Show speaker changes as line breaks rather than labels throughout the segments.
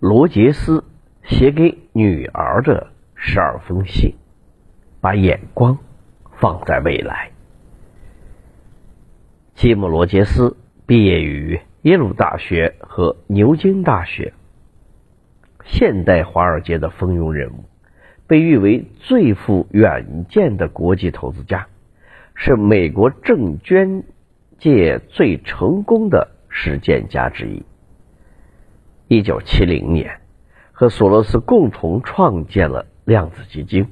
罗杰斯写给女儿的十二封信，把眼光放在未来。吉姆·罗杰斯毕业于耶鲁大学和牛津大学，现代华尔街的风云人物，被誉为最富远见的国际投资家，是美国证券界最成功的实践家之一。一九七零年，和索罗斯共同创建了量子基金。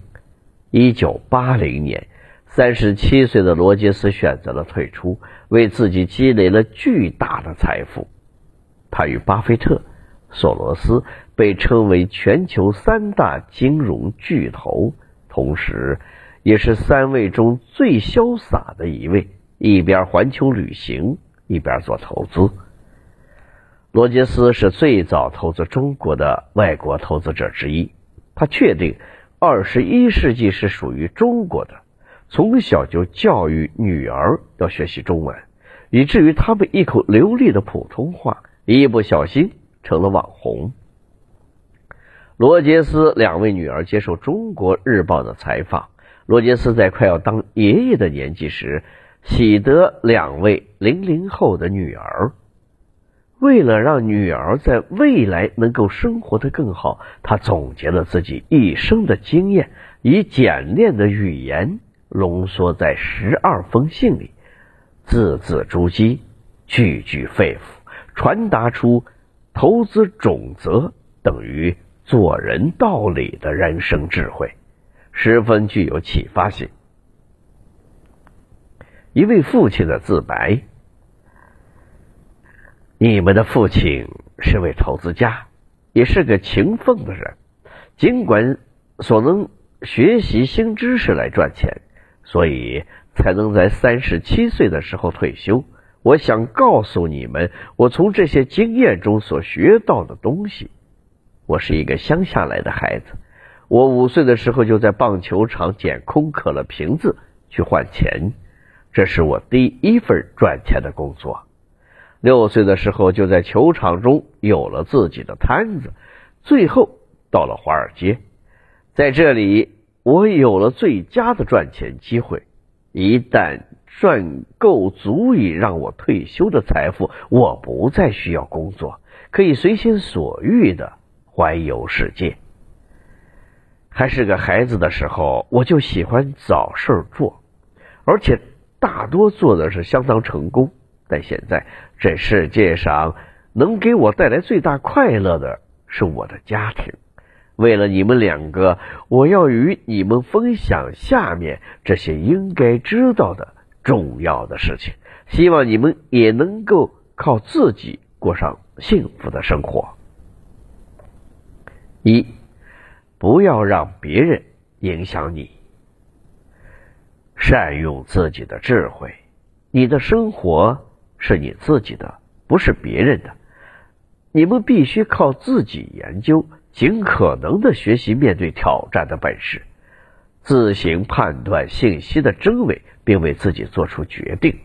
一九八零年，三十七岁的罗杰斯选择了退出，为自己积累了巨大的财富。他与巴菲特、索罗斯被称为全球三大金融巨头，同时也是三位中最潇洒的一位，一边环球旅行，一边做投资。罗杰斯是最早投资中国的外国投资者之一。他确定，二十一世纪是属于中国的。从小就教育女儿要学习中文，以至于他们一口流利的普通话，一不小心成了网红。罗杰斯两位女儿接受《中国日报》的采访。罗杰斯在快要当爷爷的年纪时，喜得两位零零后的女儿。为了让女儿在未来能够生活的更好，他总结了自己一生的经验，以简练的语言浓缩在十二封信里，字字珠玑，句句肺腑，传达出投资准则等于做人道理的人生智慧，十分具有启发性。一位父亲的自白。你们的父亲是位投资家，也是个勤奋的人。尽管所能学习新知识来赚钱，所以才能在三十七岁的时候退休。我想告诉你们，我从这些经验中所学到的东西。我是一个乡下来的孩子，我五岁的时候就在棒球场捡空可乐瓶子去换钱，这是我第一份赚钱的工作。六岁的时候，就在球场中有了自己的摊子，最后到了华尔街，在这里我有了最佳的赚钱机会。一旦赚够足以让我退休的财富，我不再需要工作，可以随心所欲的环游世界。还是个孩子的时候，我就喜欢找事儿做，而且大多做的是相当成功。但现在，这世界上能给我带来最大快乐的是我的家庭。为了你们两个，我要与你们分享下面这些应该知道的重要的事情。希望你们也能够靠自己过上幸福的生活。一，不要让别人影响你，善用自己的智慧，你的生活。是你自己的，不是别人的。你们必须靠自己研究，尽可能的学习面对挑战的本事，自行判断信息的真伪，并为自己做出决定。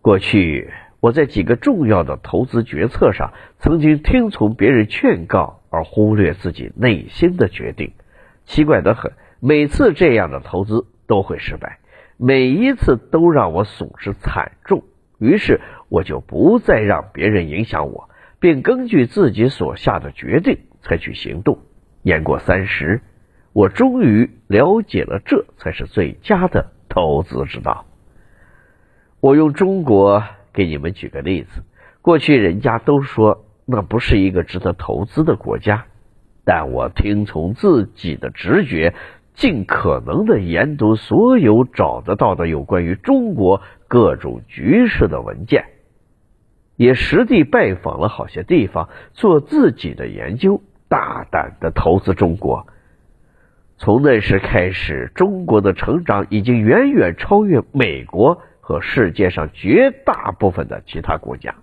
过去我在几个重要的投资决策上，曾经听从别人劝告而忽略自己内心的决定。奇怪的很，每次这样的投资都会失败，每一次都让我损失惨重。于是我就不再让别人影响我，并根据自己所下的决定采取行动。年过三十，我终于了解了这才是最佳的投资之道。我用中国给你们举个例子：过去人家都说那不是一个值得投资的国家，但我听从自己的直觉。尽可能的研读所有找得到的有关于中国各种局势的文件，也实地拜访了好些地方，做自己的研究，大胆的投资中国。从那时开始，中国的成长已经远远超越美国和世界上绝大部分的其他国家。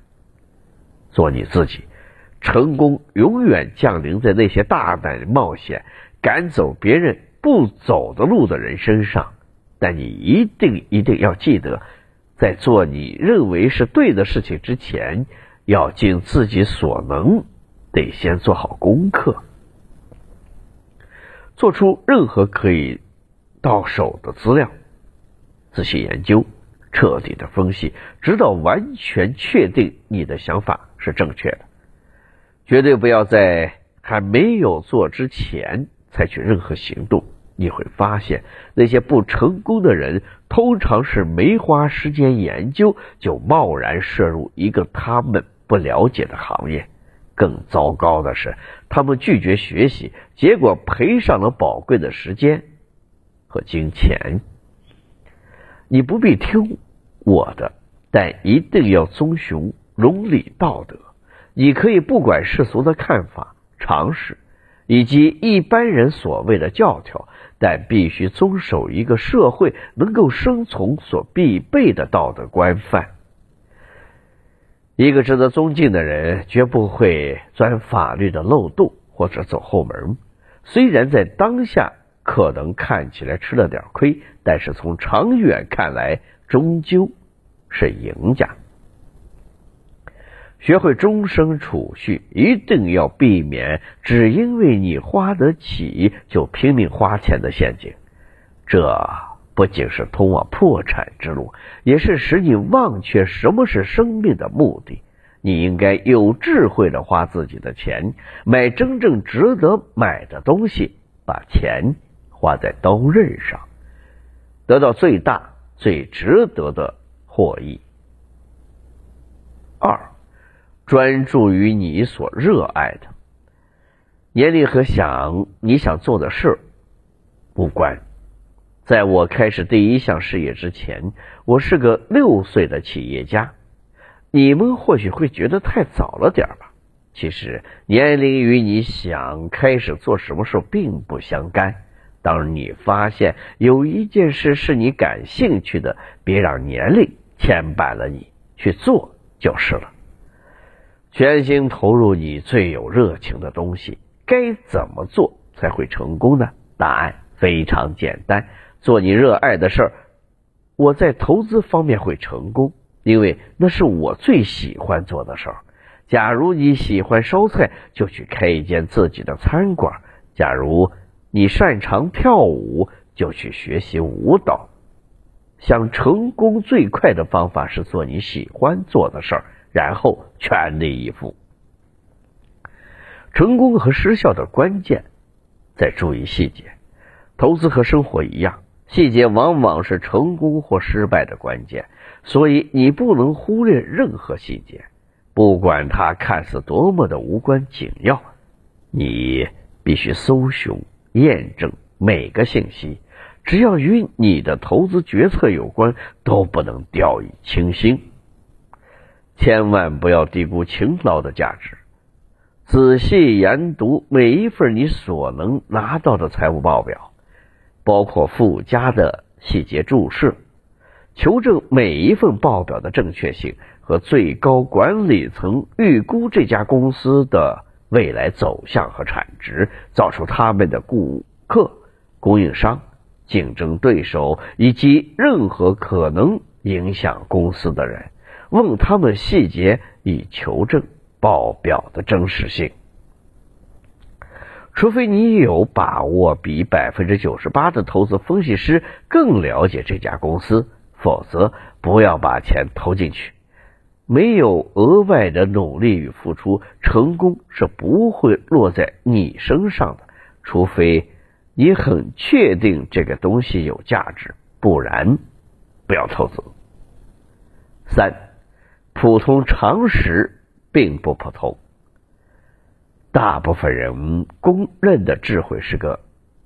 做你自己，成功永远降临在那些大胆冒险、赶走别人。不走的路的人身上，但你一定一定要记得，在做你认为是对的事情之前，要尽自己所能得先做好功课，做出任何可以到手的资料，仔细研究，彻底的分析，直到完全确定你的想法是正确的。绝对不要在还没有做之前采取任何行动。你会发现，那些不成功的人，通常是没花时间研究就贸然涉入一个他们不了解的行业。更糟糕的是，他们拒绝学习，结果赔上了宝贵的时间和金钱。你不必听我的，但一定要遵循伦理道德。你可以不管世俗的看法、常识以及一般人所谓的教条。但必须遵守一个社会能够生存所必备的道德规范。一个值得尊敬的人绝不会钻法律的漏洞或者走后门。虽然在当下可能看起来吃了点亏，但是从长远看来，终究是赢家。学会终身储蓄，一定要避免只因为你花得起就拼命花钱的陷阱。这不仅是通往破产之路，也是使你忘却什么是生命的目的。你应该有智慧的花自己的钱，买真正值得买的东西，把钱花在刀刃上，得到最大最值得的获益。二。专注于你所热爱的，年龄和想你想做的事无关。在我开始第一项事业之前，我是个六岁的企业家。你们或许会觉得太早了点吧？其实，年龄与你想开始做什么事并不相干。当你发现有一件事是你感兴趣的，别让年龄牵绊了你，去做就是了。全心投入你最有热情的东西，该怎么做才会成功呢？答案非常简单，做你热爱的事儿。我在投资方面会成功，因为那是我最喜欢做的事儿。假如你喜欢烧菜，就去开一间自己的餐馆；假如你擅长跳舞，就去学习舞蹈。想成功最快的方法是做你喜欢做的事儿。然后全力以赴。成功和失效的关键在注意细节。投资和生活一样，细节往往是成功或失败的关键。所以你不能忽略任何细节，不管它看似多么的无关紧要，你必须搜寻、验证每个信息。只要与你的投资决策有关，都不能掉以轻心。千万不要低估勤劳的价值。仔细研读每一份你所能拿到的财务报表，包括附加的细节注释，求证每一份报表的正确性和最高管理层预估这家公司的未来走向和产值，找出他们的顾客、供应商、竞争对手以及任何可能影响公司的人。问他们细节，以求证报表的真实性。除非你有把握比百分之九十八的投资分析师更了解这家公司，否则不要把钱投进去。没有额外的努力与付出，成功是不会落在你身上的。除非你很确定这个东西有价值，不然不要投资。三。普通常识并不普通，大部分人公认的智慧是个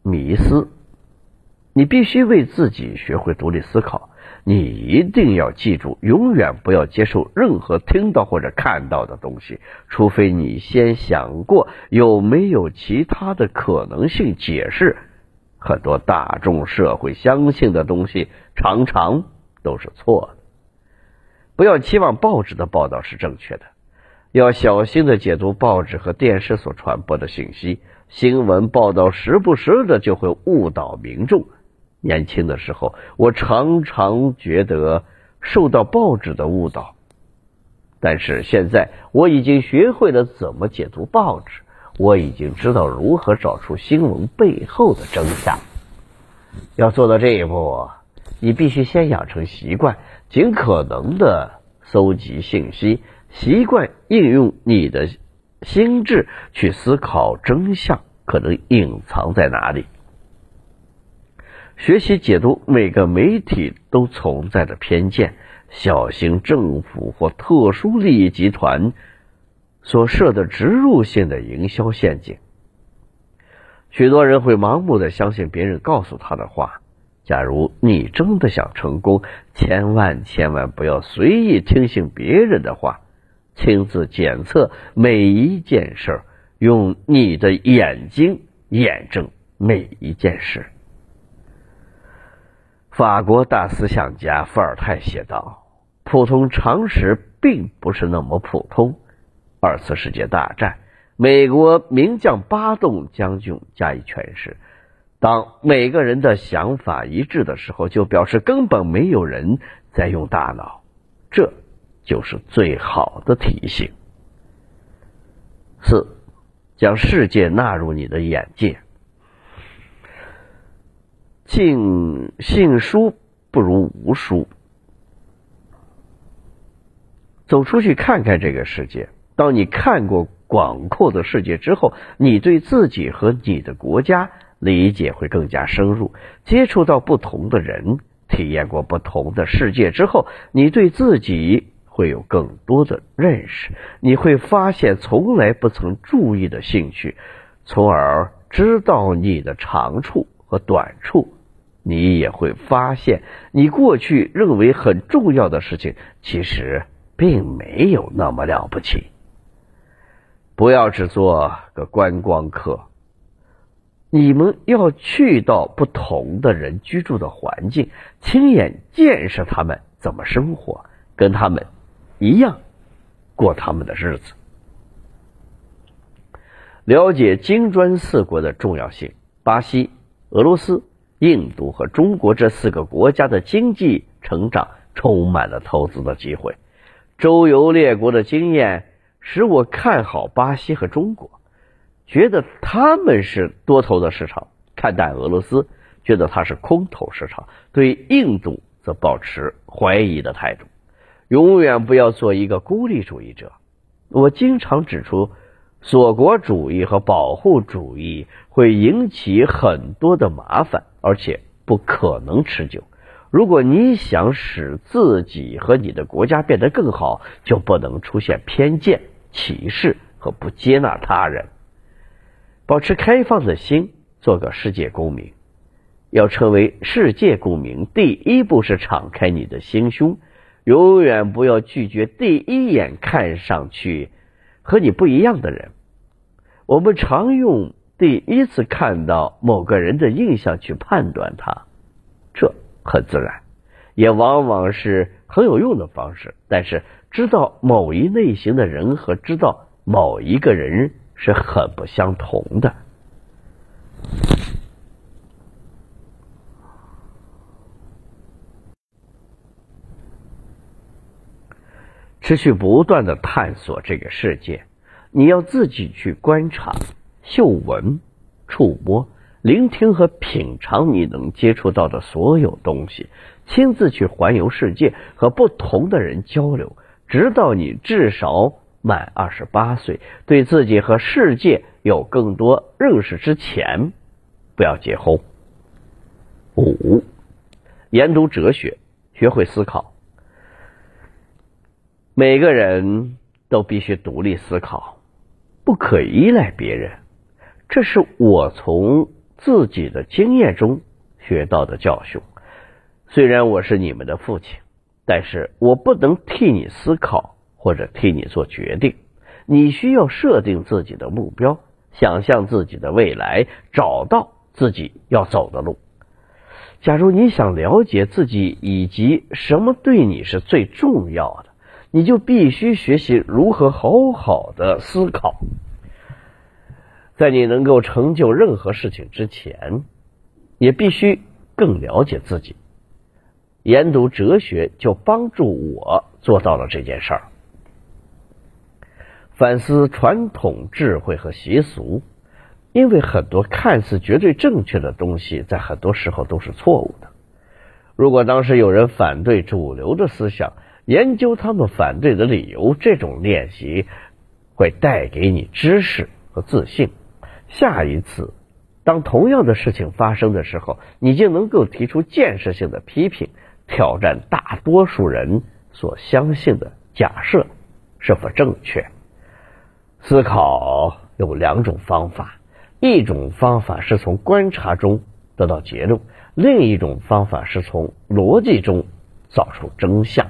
迷思。你必须为自己学会独立思考。你一定要记住，永远不要接受任何听到或者看到的东西，除非你先想过有没有其他的可能性解释。很多大众社会相信的东西，常常都是错的。不要期望报纸的报道是正确的，要小心的解读报纸和电视所传播的信息。新闻报道时不时的就会误导民众。年轻的时候，我常常觉得受到报纸的误导，但是现在我已经学会了怎么解读报纸，我已经知道如何找出新闻背后的真相。要做到这一步，你必须先养成习惯，尽可能的搜集信息，习惯应用你的心智去思考真相可能隐藏在哪里。学习解读每个媒体都存在的偏见，小心政府或特殊利益集团所设的植入性的营销陷阱。许多人会盲目的相信别人告诉他的话。假如你真的想成功，千万千万不要随意听信别人的话，亲自检测每一件事，用你的眼睛验证每一件事。法国大思想家伏尔泰写道：“普通常识并不是那么普通。”二次世界大战，美国名将巴顿将军加以诠释：当每个人的想法一致的时候，就表示根本没有人在用大脑，这就是最好的提醒。四，将世界纳入你的眼界。尽信书不如无书，走出去看看这个世界。当你看过广阔的世界之后，你对自己和你的国家理解会更加深入。接触到不同的人，体验过不同的世界之后，你对自己会有更多的认识。你会发现从来不曾注意的兴趣，从而知道你的长处和短处。你也会发现，你过去认为很重要的事情，其实并没有那么了不起。不要只做个观光客，你们要去到不同的人居住的环境，亲眼见识他们怎么生活，跟他们一样过他们的日子，了解金砖四国的重要性，巴西、俄罗斯。印度和中国这四个国家的经济成长充满了投资的机会。周游列国的经验使我看好巴西和中国，觉得他们是多头的市场；看淡俄罗斯，觉得它是空头市场。对印度则保持怀疑的态度。永远不要做一个孤立主义者。我经常指出。锁国主义和保护主义会引起很多的麻烦，而且不可能持久。如果你想使自己和你的国家变得更好，就不能出现偏见、歧视和不接纳他人。保持开放的心，做个世界公民。要成为世界公民，第一步是敞开你的心胸，永远不要拒绝第一眼看上去。和你不一样的人，我们常用第一次看到某个人的印象去判断他，这很自然，也往往是很有用的方式。但是，知道某一类型的人和知道某一个人是很不相同的。持续不断的探索这个世界，你要自己去观察、嗅闻、触摸、聆听和品尝你能接触到的所有东西，亲自去环游世界，和不同的人交流，直到你至少满二十八岁，对自己和世界有更多认识之前，不要结婚。五，研读哲学，学会思考。每个人都必须独立思考，不可依赖别人。这是我从自己的经验中学到的教训。虽然我是你们的父亲，但是我不能替你思考或者替你做决定。你需要设定自己的目标，想象自己的未来，找到自己要走的路。假如你想了解自己以及什么对你是最重要的。你就必须学习如何好好的思考，在你能够成就任何事情之前，也必须更了解自己。研读哲学就帮助我做到了这件事儿。反思传统智慧和习俗，因为很多看似绝对正确的东西，在很多时候都是错误的。如果当时有人反对主流的思想，研究他们反对的理由，这种练习会带给你知识和自信。下一次，当同样的事情发生的时候，你就能够提出建设性的批评，挑战大多数人所相信的假设是否正确。思考有两种方法，一种方法是从观察中得到结论，另一种方法是从逻辑中找出真相。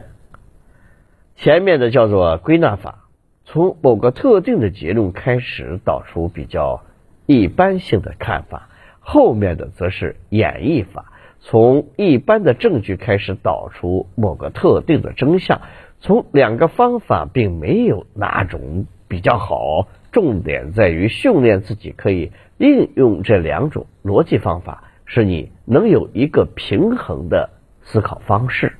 前面的叫做归纳法，从某个特定的结论开始导出比较一般性的看法；后面的则是演绎法，从一般的证据开始导出某个特定的真相。从两个方法并没有哪种比较好，重点在于训练自己可以应用这两种逻辑方法，使你能有一个平衡的思考方式。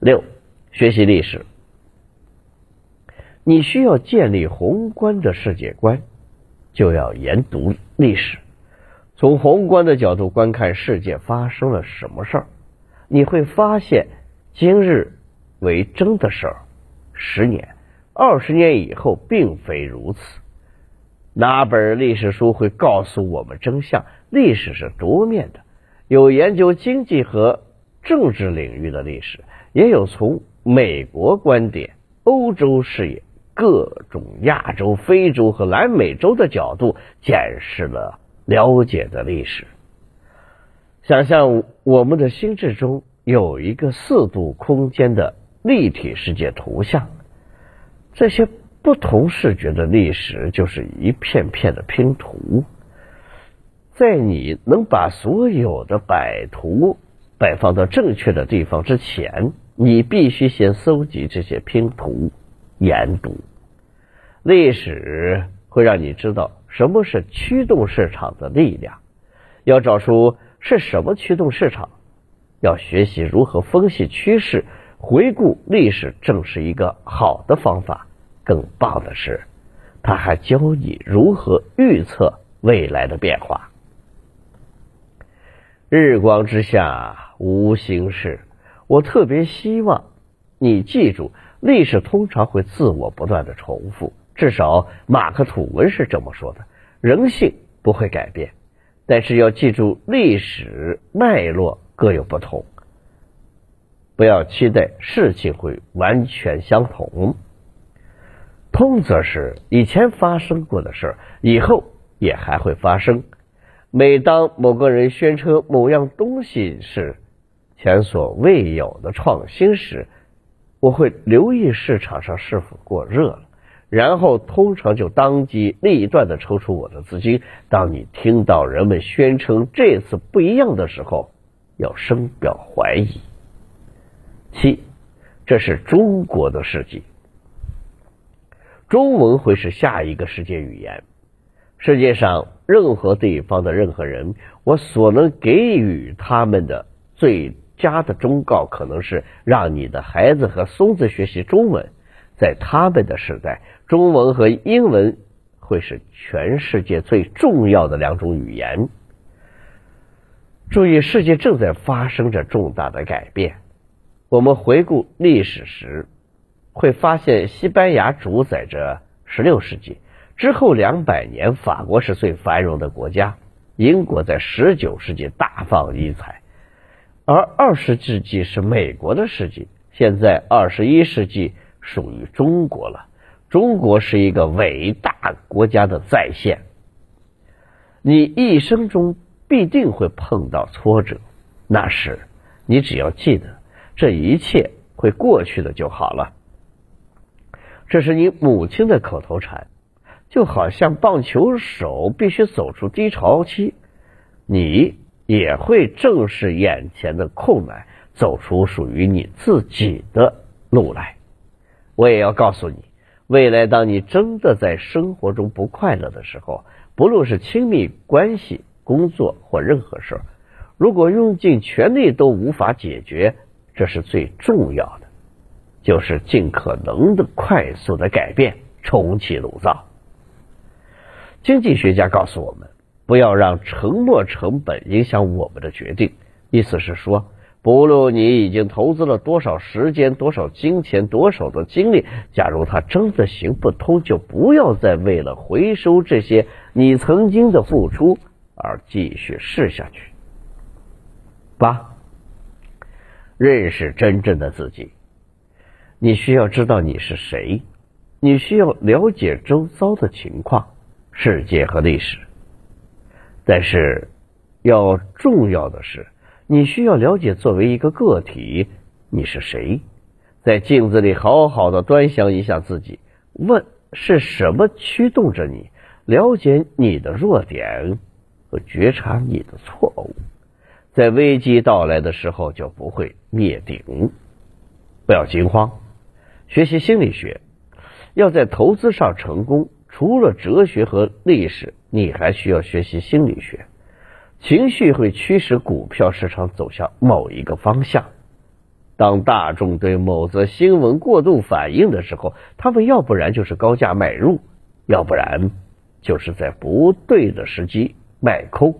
六。学习历史，你需要建立宏观的世界观，就要研读历史。从宏观的角度观看世界发生了什么事儿，你会发现今日为争的事儿，十年、二十年以后并非如此。哪本历史书会告诉我们真相？历史是多面的，有研究经济和政治领域的历史，也有从。美国观点、欧洲视野、各种亚洲、非洲和南美洲的角度检视了了解的历史。想象我们的心智中有一个四度空间的立体世界图像，这些不同视觉的历史就是一片片的拼图。在你能把所有的摆图摆放到正确的地方之前。你必须先搜集这些拼图，研读历史会让你知道什么是驱动市场的力量。要找出是什么驱动市场，要学习如何分析趋势。回顾历史正是一个好的方法。更棒的是，他还教你如何预测未来的变化。日光之下无心事。我特别希望你记住，历史通常会自我不断的重复，至少马克吐温是这么说的。人性不会改变，但是要记住历史脉络各有不同，不要期待事情会完全相同。通则是以前发生过的事儿，以后也还会发生。每当某个人宣称某样东西是。前所未有的创新时，我会留意市场上是否过热了，然后通常就当机立断的抽出我的资金。当你听到人们宣称这次不一样的时候，要深表怀疑。七，这是中国的世纪，中文会是下一个世界语言。世界上任何地方的任何人，我所能给予他们的最。佳的忠告可能是让你的孩子和孙子学习中文，在他们的时代，中文和英文会是全世界最重要的两种语言。注意，世界正在发生着重大的改变。我们回顾历史时，会发现西班牙主宰着十六世纪之后两百年，法国是最繁荣的国家，英国在十九世纪大放异彩。而二十世纪是美国的世纪，现在二十一世纪属于中国了。中国是一个伟大国家的再现。你一生中必定会碰到挫折，那时你只要记得，这一切会过去的就好了。这是你母亲的口头禅，就好像棒球手必须走出低潮期，你。也会正视眼前的困难，走出属于你自己的路来。我也要告诉你，未来当你真的在生活中不快乐的时候，不论是亲密关系、工作或任何事儿，如果用尽全力都无法解决，这是最重要的，就是尽可能的快速的改变，重启炉灶。经济学家告诉我们，不要让沉没成本影响我们的决定。意思是说，不论你已经投资了多少时间、多少金钱、多少的精力，假如它真的行不通，就不要再为了回收这些你曾经的付出而继续试下去。八，认识真正的自己。你需要知道你是谁，你需要了解周遭的情况。世界和历史，但是要重要的是，你需要了解作为一个个体你是谁，在镜子里好好的端详一下自己，问是什么驱动着你，了解你的弱点和觉察你的错误，在危机到来的时候就不会灭顶。不要惊慌，学习心理学，要在投资上成功。除了哲学和历史，你还需要学习心理学。情绪会驱使股票市场走向某一个方向。当大众对某则新闻过度反应的时候，他们要不然就是高价买入，要不然就是在不对的时机卖空。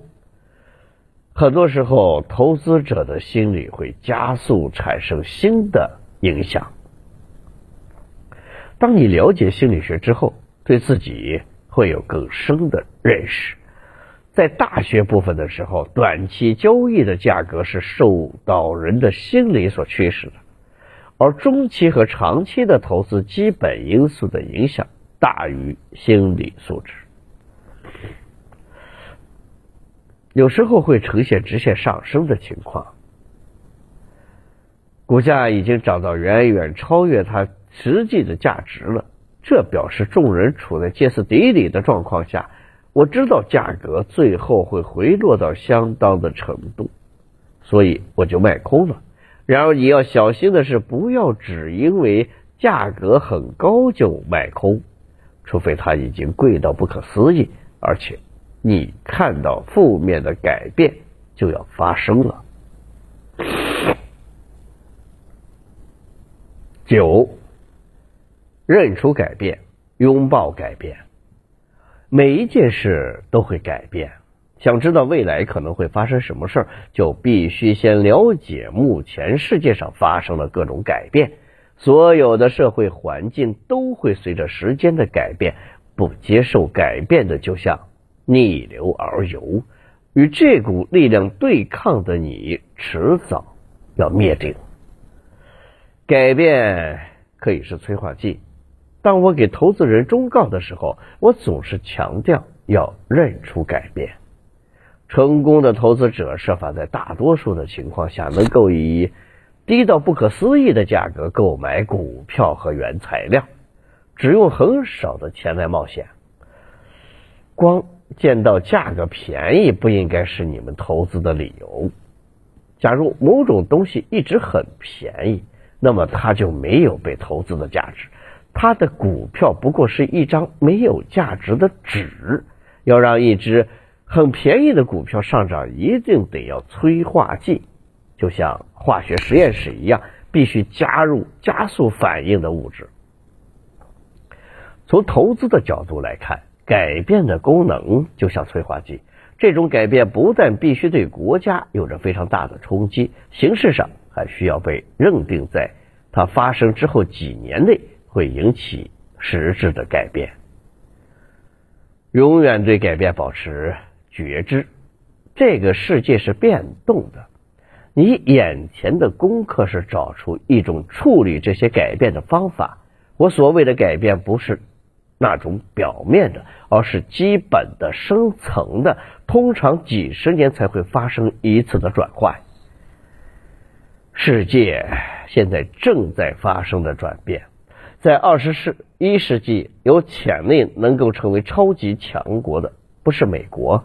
很多时候，投资者的心理会加速产生新的影响。当你了解心理学之后，对自己会有更深的认识。在大学部分的时候，短期交易的价格是受到人的心理所驱使的，而中期和长期的投资基本因素的影响大于心理素质，有时候会呈现直线上升的情况，股价已经涨到远远超越它实际的价值了。这表示众人处在歇斯底里的状况下，我知道价格最后会回落到相当的程度，所以我就卖空了。然而你要小心的是，不要只因为价格很高就卖空，除非它已经贵到不可思议，而且你看到负面的改变就要发生了。九。认出改变，拥抱改变。每一件事都会改变。想知道未来可能会发生什么事儿，就必须先了解目前世界上发生的各种改变。所有的社会环境都会随着时间的改变，不接受改变的就像逆流而游。与这股力量对抗的你，迟早要灭顶。改变可以是催化剂。当我给投资人忠告的时候，我总是强调要认出改变。成功的投资者设法在大多数的情况下能够以低到不可思议的价格购买股票和原材料，只用很少的钱来冒险。光见到价格便宜不应该是你们投资的理由。假如某种东西一直很便宜，那么它就没有被投资的价值。它的股票不过是一张没有价值的纸。要让一只很便宜的股票上涨，一定得要催化剂，就像化学实验室一样，必须加入加速反应的物质。从投资的角度来看，改变的功能就像催化剂。这种改变不但必须对国家有着非常大的冲击，形式上还需要被认定在它发生之后几年内。会引起实质的改变。永远对改变保持觉知。这个世界是变动的，你眼前的功课是找出一种处理这些改变的方法。我所谓的改变，不是那种表面的，而是基本的、深层的，通常几十年才会发生一次的转换。世界现在正在发生的转变。在二十世一世纪，有潜力能够成为超级强国的，不是美国，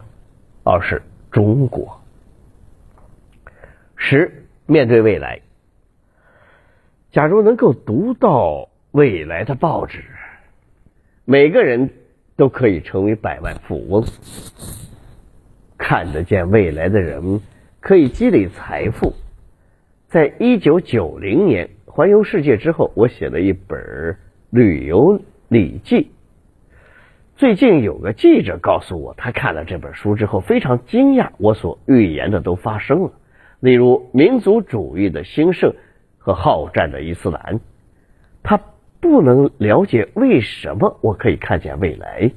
而是中国。十，面对未来，假如能够读到未来的报纸，每个人都可以成为百万富翁。看得见未来的人可以积累财富。在一九九零年。环游世界之后，我写了一本旅游礼记》。最近有个记者告诉我，他看了这本书之后非常惊讶，我所预言的都发生了。例如，民族主义的兴盛和好战的伊斯兰，他不能了解为什么我可以看见未来。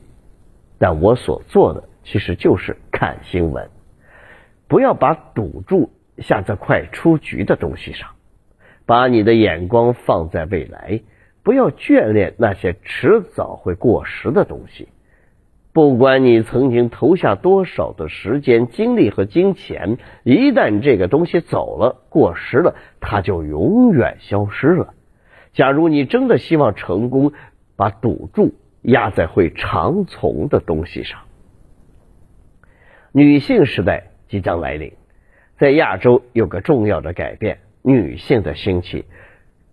但我所做的其实就是看新闻，不要把赌注下在快出局的东西上，把你的眼光放在未来。不要眷恋那些迟早会过时的东西。不管你曾经投下多少的时间、精力和金钱，一旦这个东西走了、过时了，它就永远消失了。假如你真的希望成功，把赌注压在会长存的东西上。女性时代即将来临，在亚洲有个重要的改变：女性的兴起。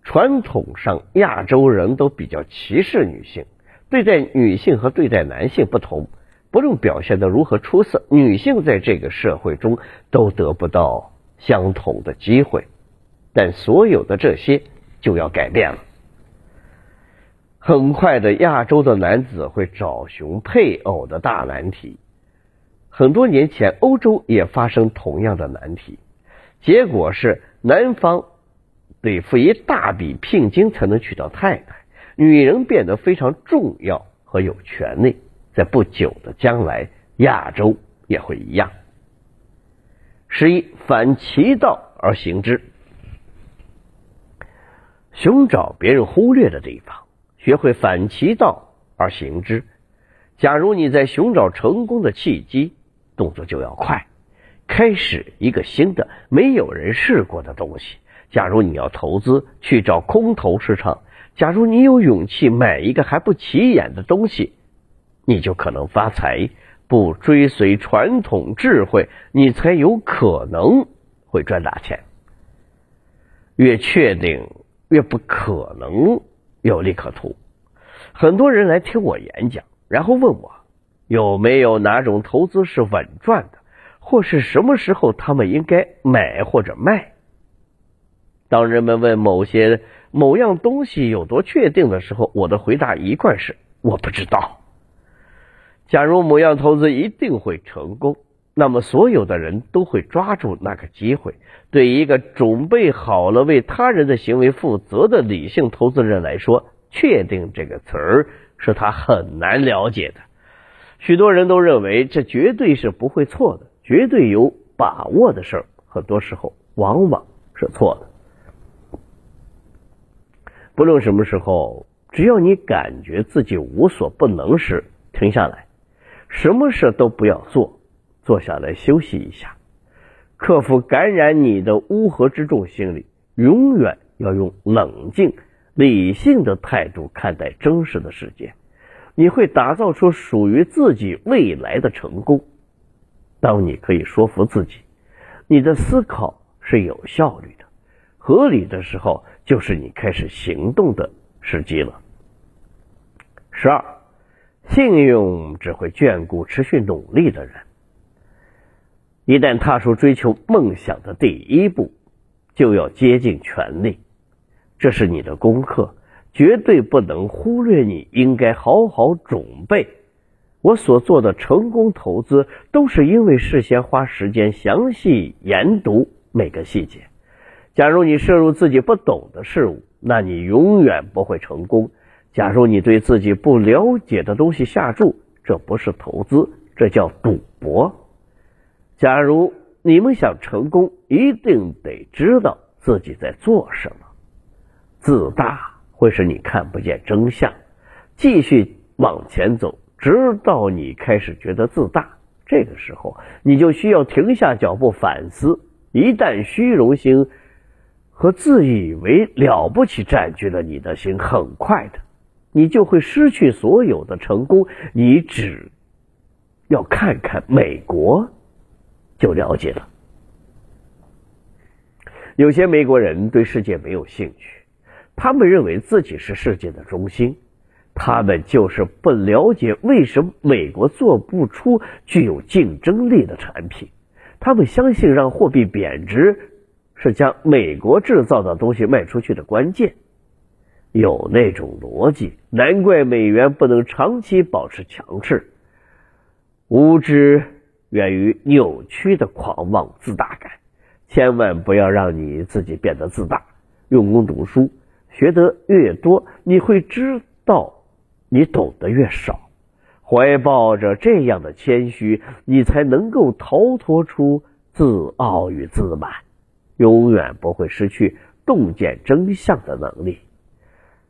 传统上，亚洲人都比较歧视女性，对待女性和对待男性不同，不论表现的如何出色，女性在这个社会中都得不到相同的机会。但所有的这些就要改变了。很快的，亚洲的男子会找寻配偶的大难题。很多年前，欧洲也发生同样的难题，结果是男方。得付一大笔聘金才能娶到太太，女人变得非常重要和有权利。在不久的将来，亚洲也会一样。十一，反其道而行之，寻找别人忽略的地方，学会反其道而行之。假如你在寻找成功的契机，动作就要快，开始一个新的没有人试过的东西。假如你要投资去找空头市场，假如你有勇气买一个还不起眼的东西，你就可能发财。不追随传统智慧，你才有可能会赚大钱。越确定，越不可能有利可图。很多人来听我演讲，然后问我有没有哪种投资是稳赚的，或是什么时候他们应该买或者卖。当人们问某些某样东西有多确定的时候，我的回答一贯是我不知道。假如某样投资一定会成功，那么所有的人都会抓住那个机会。对一个准备好了为他人的行为负责的理性投资人来说，“确定”这个词儿是他很难了解的。许多人都认为这绝对是不会错的，绝对有把握的事儿，很多时候往往是错的。不论什么时候，只要你感觉自己无所不能时，停下来，什么事都不要做，坐下来休息一下，克服感染你的乌合之众心理，永远要用冷静、理性的态度看待真实的世界，你会打造出属于自己未来的成功。当你可以说服自己，你的思考是有效率的、合理的时候。就是你开始行动的时机了。十二，幸运只会眷顾持续努力的人。一旦踏出追求梦想的第一步，就要竭尽全力。这是你的功课，绝对不能忽略。你应该好好准备。我所做的成功投资，都是因为事先花时间详细研读每个细节。假如你摄入自己不懂的事物，那你永远不会成功。假如你对自己不了解的东西下注，这不是投资，这叫赌博。假如你们想成功，一定得知道自己在做什么。自大会使你看不见真相，继续往前走，直到你开始觉得自大。这个时候，你就需要停下脚步反思。一旦虚荣心，和自以为了不起占据了你的心，很快的，你就会失去所有的成功。你只要看看美国，就了解了。有些美国人对世界没有兴趣，他们认为自己是世界的中心，他们就是不了解为什么美国做不出具有竞争力的产品。他们相信让货币贬值。是将美国制造的东西卖出去的关键。有那种逻辑，难怪美元不能长期保持强势。无知源于扭曲的狂妄自大感，千万不要让你自己变得自大。用功读书，学得越多，你会知道你懂得越少。怀抱着这样的谦虚，你才能够逃脱出自傲与自满，永远不会失去洞见真相的能力。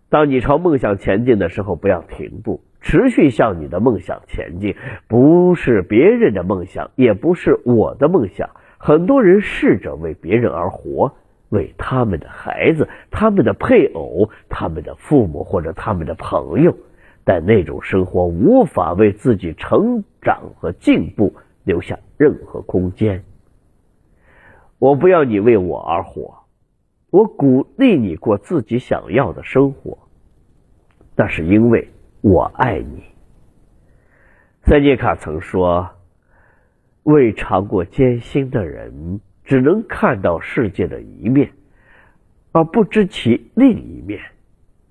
当你朝梦想前进的时候，不要停步，持续向你的梦想前进。不是别人的梦想，也不是我的梦想。很多人试着为别人而活，为他们的孩子、他们的配偶、他们的父母或者他们的朋友，但那种生活无法为自己成长和进步留下任何空间。我不要你为我而活。我鼓励你过自己想要的生活，那是因为我爱你。塞涅卡曾说：“未尝过艰辛的人，只能看到世界的一面，而不知其另一面。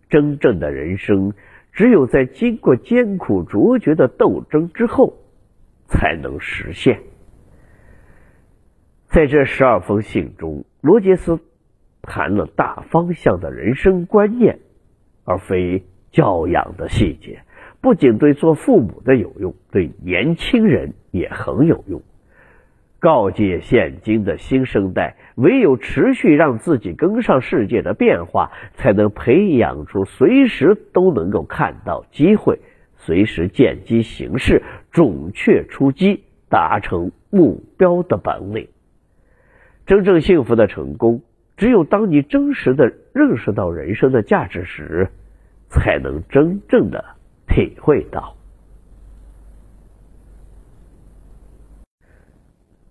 真正的人生，只有在经过艰苦卓绝的斗争之后，才能实现。”在这十二封信中，罗杰斯。谈了大方向的人生观念，而非教养的细节，不仅对做父母的有用，对年轻人也很有用。告诫现今的新生代，唯有持续让自己跟上世界的变化，才能培养出随时都能够看到机会，随时见机行事、准确出击、达成目标的本领。真正幸福的成功。只有当你真实的认识到人生的价值时，才能真正的体会到。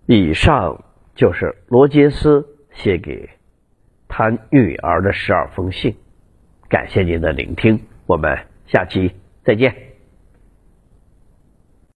以上就是罗杰斯写给他女儿的十二封信。感谢您的聆听，我们下期再见。